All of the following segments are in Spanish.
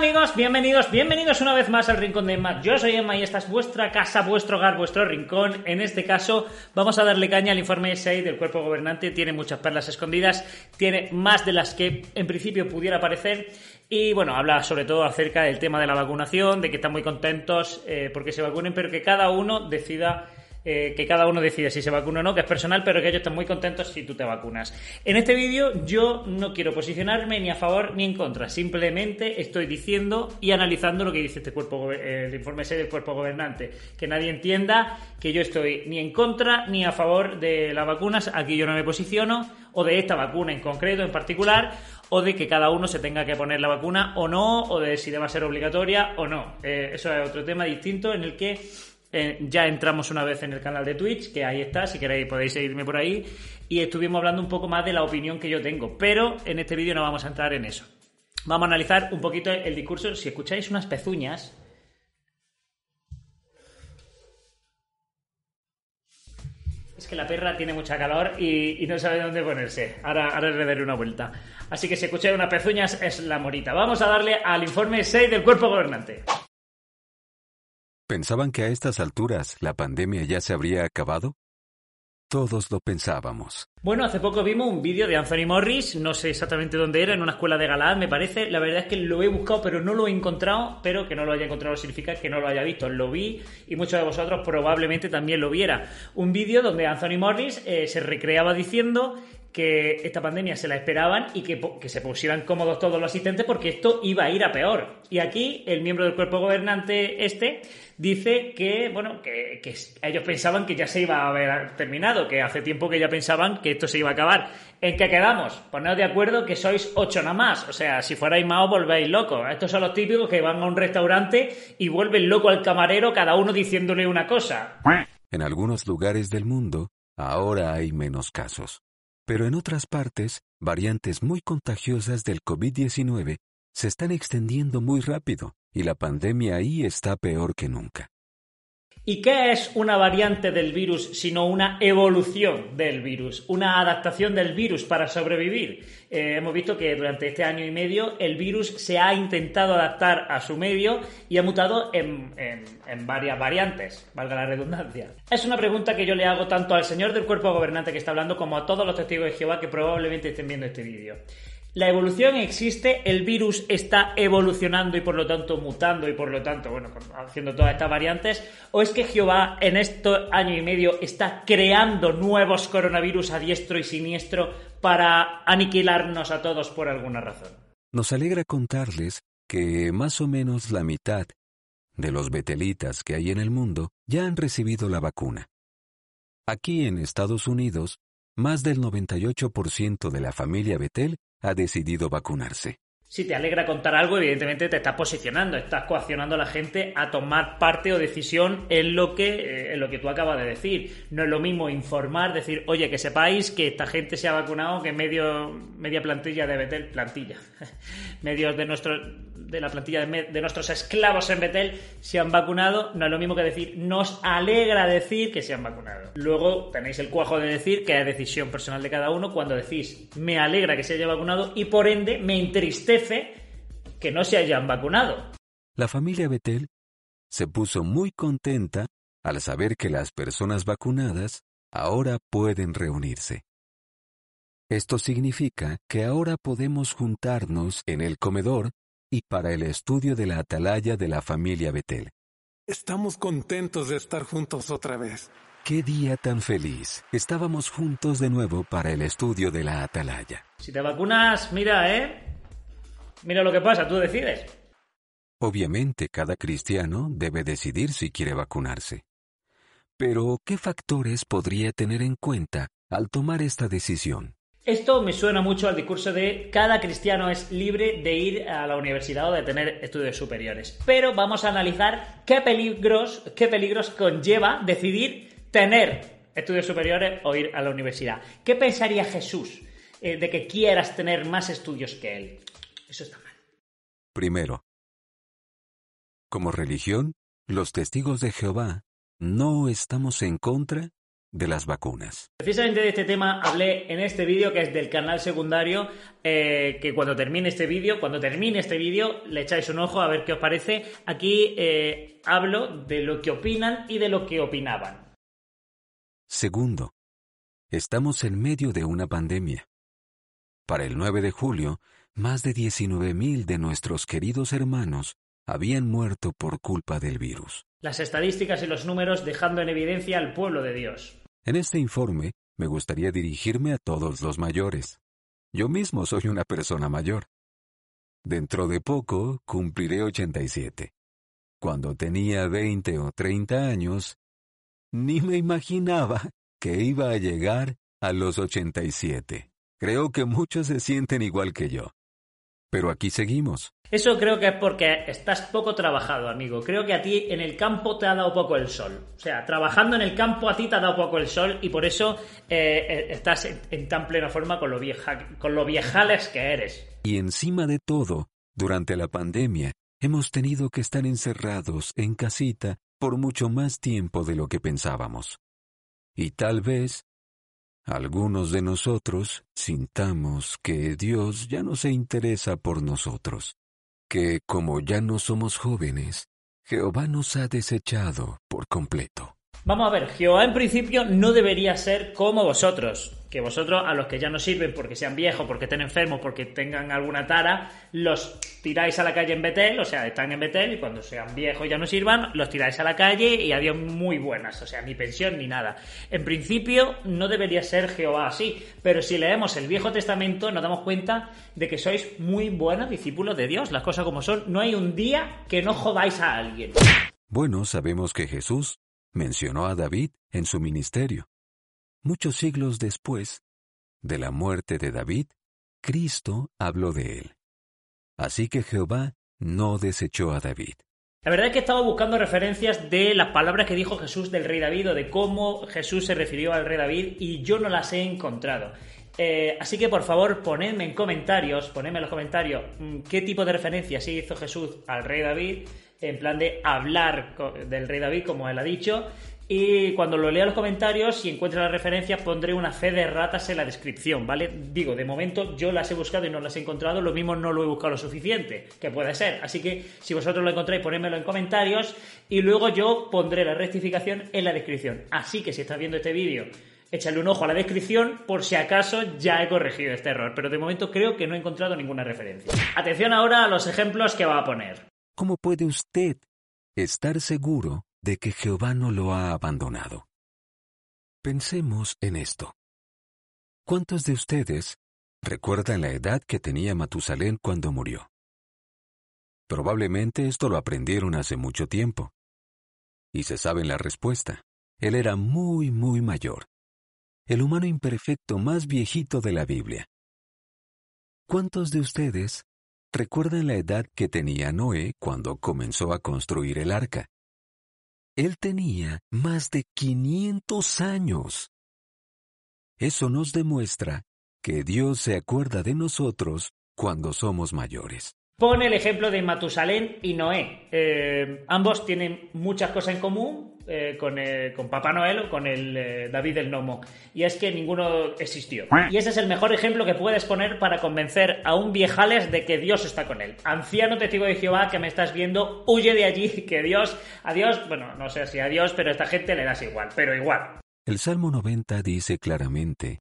Amigos? Bienvenidos, bienvenidos una vez más al Rincón de Emma. Yo soy Emma y esta es vuestra casa, vuestro hogar, vuestro rincón. En este caso vamos a darle caña al informe 6 del cuerpo gobernante. Tiene muchas perlas escondidas, tiene más de las que en principio pudiera parecer. Y bueno, habla sobre todo acerca del tema de la vacunación, de que están muy contentos eh, porque se vacunen, pero que cada uno decida eh, que cada uno decide si se vacuna o no, que es personal, pero que ellos están muy contentos si tú te vacunas. En este vídeo yo no quiero posicionarme ni a favor ni en contra, simplemente estoy diciendo y analizando lo que dice este cuerpo, el informe C del cuerpo gobernante, que nadie entienda que yo estoy ni en contra ni a favor de las vacunas, aquí yo no me posiciono, o de esta vacuna en concreto, en particular, o de que cada uno se tenga que poner la vacuna o no, o de si debe ser obligatoria o no. Eh, eso es otro tema distinto en el que eh, ya entramos una vez en el canal de Twitch, que ahí está, si queréis podéis seguirme por ahí, y estuvimos hablando un poco más de la opinión que yo tengo, pero en este vídeo no vamos a entrar en eso. Vamos a analizar un poquito el discurso. Si escucháis unas pezuñas, Es que la perra tiene mucha calor y, no sabe dónde ponerse. Ahora, ahora le daré una vuelta. Así que si escucháis unas pezuñas es la morita. Vamos a darle al informe 6 del cuerpo gobernante. ¿Pensaban que a estas alturas la pandemia ya se habría acabado? Todos lo pensábamos. Bueno, hace poco vimos un vídeo de Anthony Morris, no sé exactamente dónde era, en una escuela de Galad, me parece. La verdad es que lo he buscado, pero no lo he encontrado. Pero que no lo haya encontrado significa que no lo haya visto. Lo vi y muchos de vosotros probablemente también lo viera. Un vídeo donde Anthony Morris eh, se recreaba diciendo que esta pandemia se la esperaban y que, que, se pusieran cómodos todos los asistentes porque esto iba a ir a peor. Y aquí el miembro del cuerpo gobernante este dice que, bueno, que, ellos pensaban que ya se iba a haber terminado, que hace tiempo que ya pensaban que esto se iba a acabar. ¿En qué quedamos? Ponedos de acuerdo que sois ocho nada más. O sea, si fuerais más volvéis locos. Estos son los típicos que van a un restaurante y vuelven loco al camarero cada uno diciéndole una cosa. En algunos lugares del mundo, ahora hay menos casos. Pero en otras partes, variantes muy contagiosas del COVID-19 se están extendiendo muy rápido y la pandemia ahí está peor que nunca. ¿Y qué es una variante del virus sino una evolución del virus, una adaptación del virus para sobrevivir? Eh, hemos visto que durante este año y medio el virus se ha intentado adaptar a su medio y ha mutado en, en varias variantes, valga la redundancia. Es una pregunta que yo le hago tanto al señor del cuerpo gobernante que está hablando como a todos los testigos de Jehová que probablemente estén viendo este vídeo. La evolución existe, el virus está evolucionando y por lo tanto mutando y por lo tanto, bueno, haciendo todas estas variantes, o es que Jehová en este año y medio está creando nuevos coronavirus a diestro y siniestro para aniquilarnos a todos por alguna razón. Nos alegra contarles que más o menos la mitad de los betelitas que hay en el mundo ya han recibido la vacuna. Aquí en Estados Unidos, más del 98% de la familia Betel ha decidido vacunarse. Si te alegra contar algo, evidentemente te estás posicionando, estás coaccionando a la gente a tomar parte o decisión en lo que, eh, en lo que tú acabas de decir. No es lo mismo informar, decir, oye, que sepáis que esta gente se ha vacunado, que medio, media plantilla de Betel, plantilla, medios de nuestro, de la plantilla de, nuestros esclavos en Betel se han vacunado, no es lo mismo que decir, nos alegra decir que se han vacunado. Luego tenéis el cuajo de decir que es decisión personal de cada uno cuando decís, me alegra que se haya vacunado y por ende me entristece que no se hayan vacunado. La familia Betel se puso muy contenta al saber que las personas vacunadas ahora pueden reunirse. Esto significa que ahora podemos juntarnos en el comedor y para el estudio de la atalaya de la familia Betel. Estamos contentos de estar juntos otra vez. Qué día tan feliz. Estábamos juntos de nuevo para el estudio de la atalaya. Si te vacunas, mira, ¿eh? Mira lo que pasa, tú decides. Obviamente cada cristiano debe decidir si quiere vacunarse. Pero, ¿qué factores podría tener en cuenta al tomar esta decisión? Esto me suena mucho al discurso de cada cristiano es libre de ir a la universidad o de tener estudios superiores. Pero vamos a analizar qué peligros, qué peligros conlleva decidir tener estudios superiores o ir a la universidad. ¿Qué pensaría Jesús eh, de que quieras tener más estudios que él? Eso está mal. Primero, como religión, los testigos de Jehová no estamos en contra de las vacunas. Precisamente de este tema hablé en este vídeo que es del canal secundario, eh, que cuando termine este vídeo, cuando termine este vídeo, le echáis un ojo a ver qué os parece. Aquí eh, hablo de lo que opinan y de lo que opinaban. Segundo, estamos en medio de una pandemia. Para el 9 de julio, más de 19.000 de nuestros queridos hermanos habían muerto por culpa del virus. Las estadísticas y los números dejando en evidencia al pueblo de Dios. En este informe me gustaría dirigirme a todos los mayores. Yo mismo soy una persona mayor. Dentro de poco cumpliré 87. Cuando tenía 20 o 30 años, ni me imaginaba que iba a llegar a los 87. Creo que muchos se sienten igual que yo. Pero aquí seguimos. Eso creo que es porque estás poco trabajado, amigo. Creo que a ti en el campo te ha dado poco el sol. O sea, trabajando en el campo a ti te ha dado poco el sol y por eso eh, eh, estás en, tan plena forma con lo, vieja, con lo viejales que eres. Y encima de todo, durante la pandemia, hemos tenido que estar encerrados en casita por mucho más tiempo de lo que pensábamos. Y tal vez algunos de nosotros sintamos que Dios ya no se interesa por nosotros, que como ya no somos jóvenes, Jehová nos ha desechado por completo. Vamos a ver, Jehová en principio no debería ser como vosotros, que vosotros a los que ya no sirven porque sean viejos, porque estén enfermos, porque tengan alguna tara, los tiráis a la calle en Betel, o sea, están en Betel y cuando sean viejos y ya no sirvan, los tiráis a la calle y adiós muy buenas, o sea, ni pensión ni nada. En principio no debería ser Jehová así, pero si leemos el Viejo Testamento nos damos cuenta de que sois muy buenos discípulos de Dios, las cosas como son, no hay un día que no jodáis a alguien. Bueno, sabemos que Jesús mencionó a David en su ministerio. Muchos siglos después de la muerte de David, Cristo habló de él. Así que Jehová no desechó a David. La verdad es que estaba buscando referencias de las palabras que dijo Jesús del rey David o de cómo Jesús se refirió al rey David y yo no las he encontrado. Eh, así que por favor ponedme en comentarios, ponedme en los comentarios mm, qué tipo de referencias hizo Jesús al rey David en plan de hablar del rey David, como él ha dicho. Y cuando lo lea los comentarios y encuentre las referencias, pondré una fe de ratas en la descripción, ¿vale? Digo, de momento yo las he buscado y no las he encontrado, lo mismo no lo he buscado lo suficiente, que puede ser. Así que si vosotros lo encontráis, ponedmelo en comentarios y luego yo pondré la rectificación en la descripción. Así que si estás viendo este vídeo, échale un ojo a la descripción por si acaso ya he corregido este error, pero de momento creo que no he encontrado ninguna referencia. Atención ahora a los ejemplos que va a poner. ¿Cómo puede usted estar seguro de que Jehová no lo ha abandonado? Pensemos en esto. ¿Cuántos de ustedes recuerdan la edad que tenía Matusalén cuando murió? Probablemente esto lo aprendieron hace mucho tiempo. Y se sabe la respuesta. Él era muy, muy mayor. El humano imperfecto más viejito de la Biblia. ¿Cuántos de ustedes ¿Recuerdan la edad que tenía Noé cuando comenzó a construir el arca? Él tenía más de 500 años. Eso nos demuestra que Dios se acuerda de nosotros cuando somos mayores. Pone el ejemplo de Matusalén y Noé. Eh, ambos tienen muchas cosas en común eh, con, con, Papá Noel o con el eh, David el Nomo. Y es que ninguno existió. Y ese es el mejor ejemplo que puedes poner para convencer a un viejales de que Dios está con él. Anciano testigo de Jehová que me estás viendo, huye de allí, que Dios, a Dios, bueno, no sé si a Dios, pero a esta gente le das igual, pero igual. El Salmo 90 dice claramente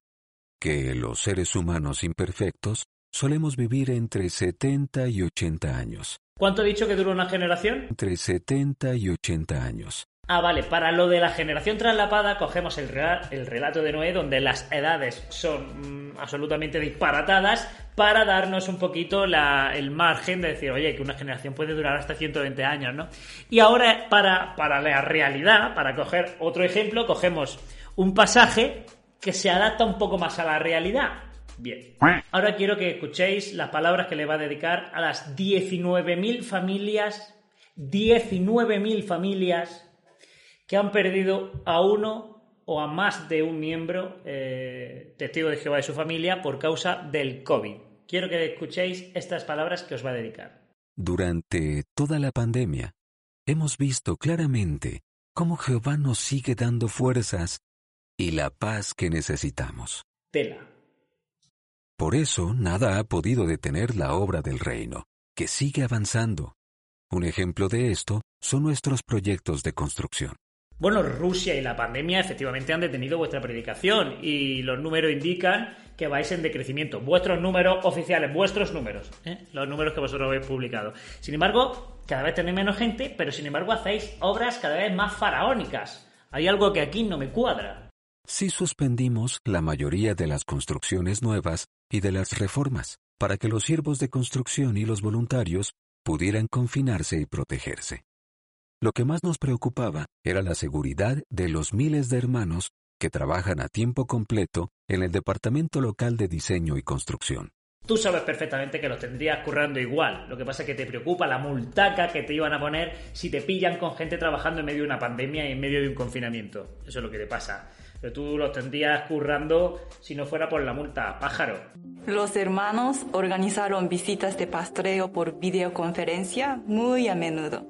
que los seres humanos imperfectos Solemos vivir entre 70 y 80 años. ¿Cuánto he dicho que dura una generación? Entre 70 y 80 años. Ah, vale, para lo de la generación traslapada cogemos el, el relato de Noé donde las edades son mm, absolutamente disparatadas para darnos un poquito el margen de decir, oye, que una generación puede durar hasta 120 años, ¿no? Y ahora, para, para la realidad, para coger otro ejemplo, cogemos un pasaje que se adapta un poco más a la realidad. Bien. Ahora quiero que escuchéis las palabras que le va a dedicar a las 19.000 familias, 19.000 familias que han perdido a uno o a más de un miembro eh, testigo de Jehová de su familia por causa del COVID. Quiero que escuchéis estas palabras que os va a dedicar. Durante toda la pandemia, hemos visto claramente cómo Jehová nos sigue dando fuerzas y la paz que necesitamos. Tela. Por eso nada ha podido detener la obra del reino, que sigue avanzando. Un ejemplo de esto son nuestros proyectos de construcción. Bueno, Rusia y la pandemia efectivamente han detenido vuestra predicación y los números indican que vais en decrecimiento. Vuestros números oficiales, vuestros números, ¿eh? los números que vosotros habéis publicado. Sin embargo, cada vez tenéis menos gente, pero sin embargo hacéis obras cada vez más faraónicas. Hay algo que aquí no me cuadra. Sí suspendimos la mayoría de las construcciones nuevas y de las reformas, para que los siervos de construcción y los voluntarios pudieran confinarse y protegerse. Lo que más nos preocupaba era la seguridad de los miles de hermanos que trabajan a tiempo completo en el departamento local de diseño y construcción. Tú sabes perfectamente que los tendrías currando igual. Lo que pasa es que te preocupa la multaca que te iban a poner si te pillan con gente trabajando en medio de una pandemia y en medio de un confinamiento. Eso es lo que te pasa. Pero tú los tendrías currando si no fuera por la multa, pájaro. Los hermanos organizaron visitas de pastreo por videoconferencia muy a menudo.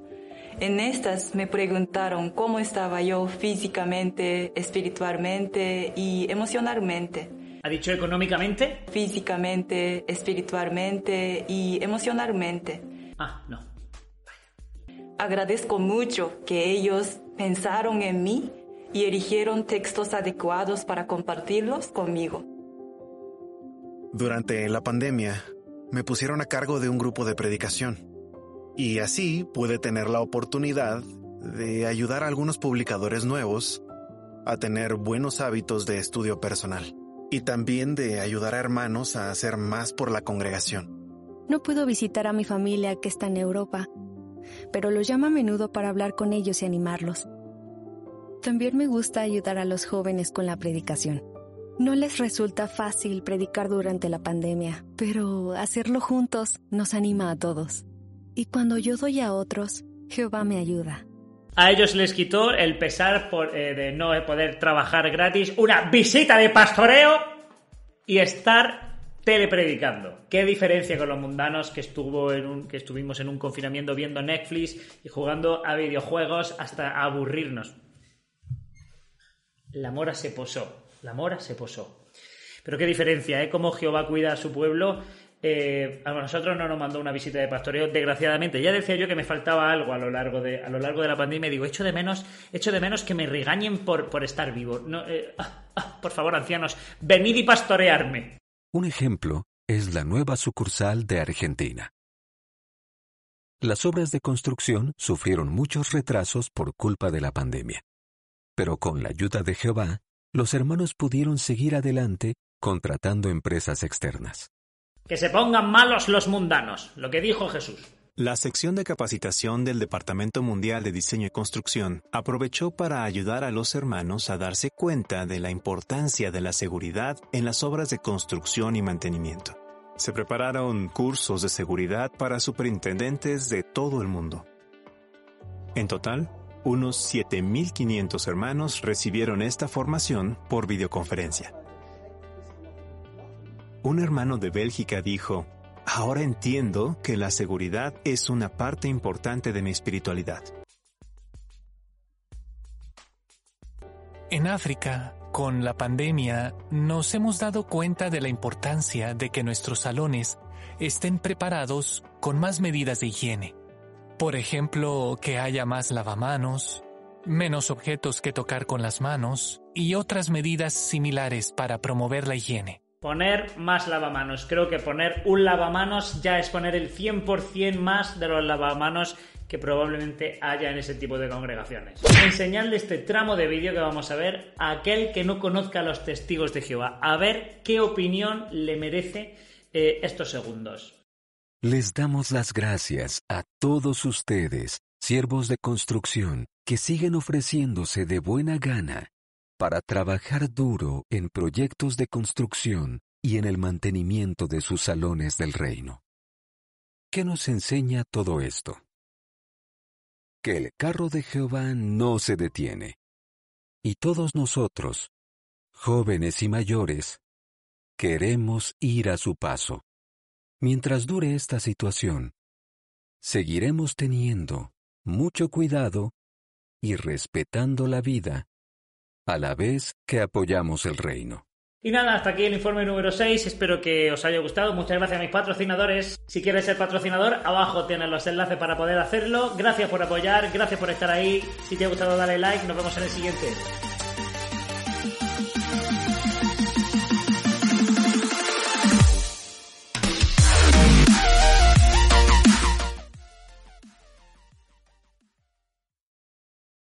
En estas me preguntaron cómo estaba yo físicamente, espiritualmente y emocionalmente. ¿Ha dicho económicamente? Físicamente, espiritualmente y emocionalmente. Ah, no. Agradezco mucho que ellos pensaron en mí y eligieron textos adecuados para compartirlos conmigo. Durante la pandemia, me pusieron a cargo de un grupo de predicación y así pude tener la oportunidad de ayudar a algunos publicadores nuevos a tener buenos hábitos de estudio personal y también de ayudar a hermanos a hacer más por la congregación. No puedo visitar a mi familia que está en Europa, pero los llamo a menudo para hablar con ellos y animarlos. También me gusta ayudar a los jóvenes con la predicación. No les resulta fácil predicar durante la pandemia, pero hacerlo juntos nos anima a todos. Y cuando yo doy a otros, Jehová me ayuda. A ellos les quitó el pesar por, eh, de no poder trabajar gratis, una visita de pastoreo y estar telepredicando. Qué diferencia con los mundanos que, estuvo que estuvimos en un confinamiento viendo Netflix y jugando a videojuegos hasta aburrirnos. La mora se posó, la mora se posó. Pero qué diferencia, ¿eh? Cómo Jehová cuida a su pueblo eh, a nosotros no nos mandó una visita de pastoreo, desgraciadamente. Ya decía yo que me faltaba algo a lo largo de, a lo largo de la pandemia. Digo, echo de menos, echo de menos que me regañen por, por estar vivo. No, eh, ah, ah, por favor, ancianos, venid y pastorearme. Un ejemplo es la nueva sucursal de Argentina. Las obras de construcción sufrieron muchos retrasos por culpa de la pandemia. Pero con la ayuda de Jehová, los hermanos pudieron seguir adelante contratando empresas externas. Que se pongan malos los mundanos, lo que dijo Jesús. La sección de capacitación del Departamento Mundial de Diseño y Construcción aprovechó para ayudar a los hermanos a darse cuenta de la importancia de la seguridad en las obras de construcción y mantenimiento. Se prepararon cursos de seguridad para superintendentes de todo el mundo. En total, unos 7.500 hermanos recibieron esta formación por videoconferencia. Un hermano de Bélgica dijo, Ahora entiendo que la seguridad es una parte importante de mi espiritualidad. En África, con la pandemia, nos hemos dado cuenta de la importancia de que nuestros salones estén preparados con más medidas de higiene. Por ejemplo, que haya más lavamanos, menos objetos que tocar con las manos y otras medidas similares para promover la higiene. Poner más lavamanos. Creo que poner un lavamanos ya es poner el 100% más de los lavamanos que probablemente haya en ese tipo de congregaciones. Enseñadle este tramo de vídeo que vamos a ver a aquel que no conozca a los testigos de Jehová. A ver qué opinión le merece eh, estos segundos. Les damos las gracias a todos ustedes, siervos de construcción, que siguen ofreciéndose de buena gana para trabajar duro en proyectos de construcción y en el mantenimiento de sus salones del reino. ¿Qué nos enseña todo esto? Que el carro de Jehová no se detiene. Y todos nosotros, jóvenes y mayores, queremos ir a su paso. Mientras dure esta situación, seguiremos teniendo mucho cuidado y respetando la vida, a la vez que apoyamos el reino. Y nada, hasta aquí el informe número 6. Espero que os haya gustado. Muchas gracias a mis patrocinadores. Si quieres ser patrocinador, abajo tienes los enlaces para poder hacerlo. Gracias por apoyar, gracias por estar ahí. Si te ha gustado, dale like. Nos vemos en el siguiente.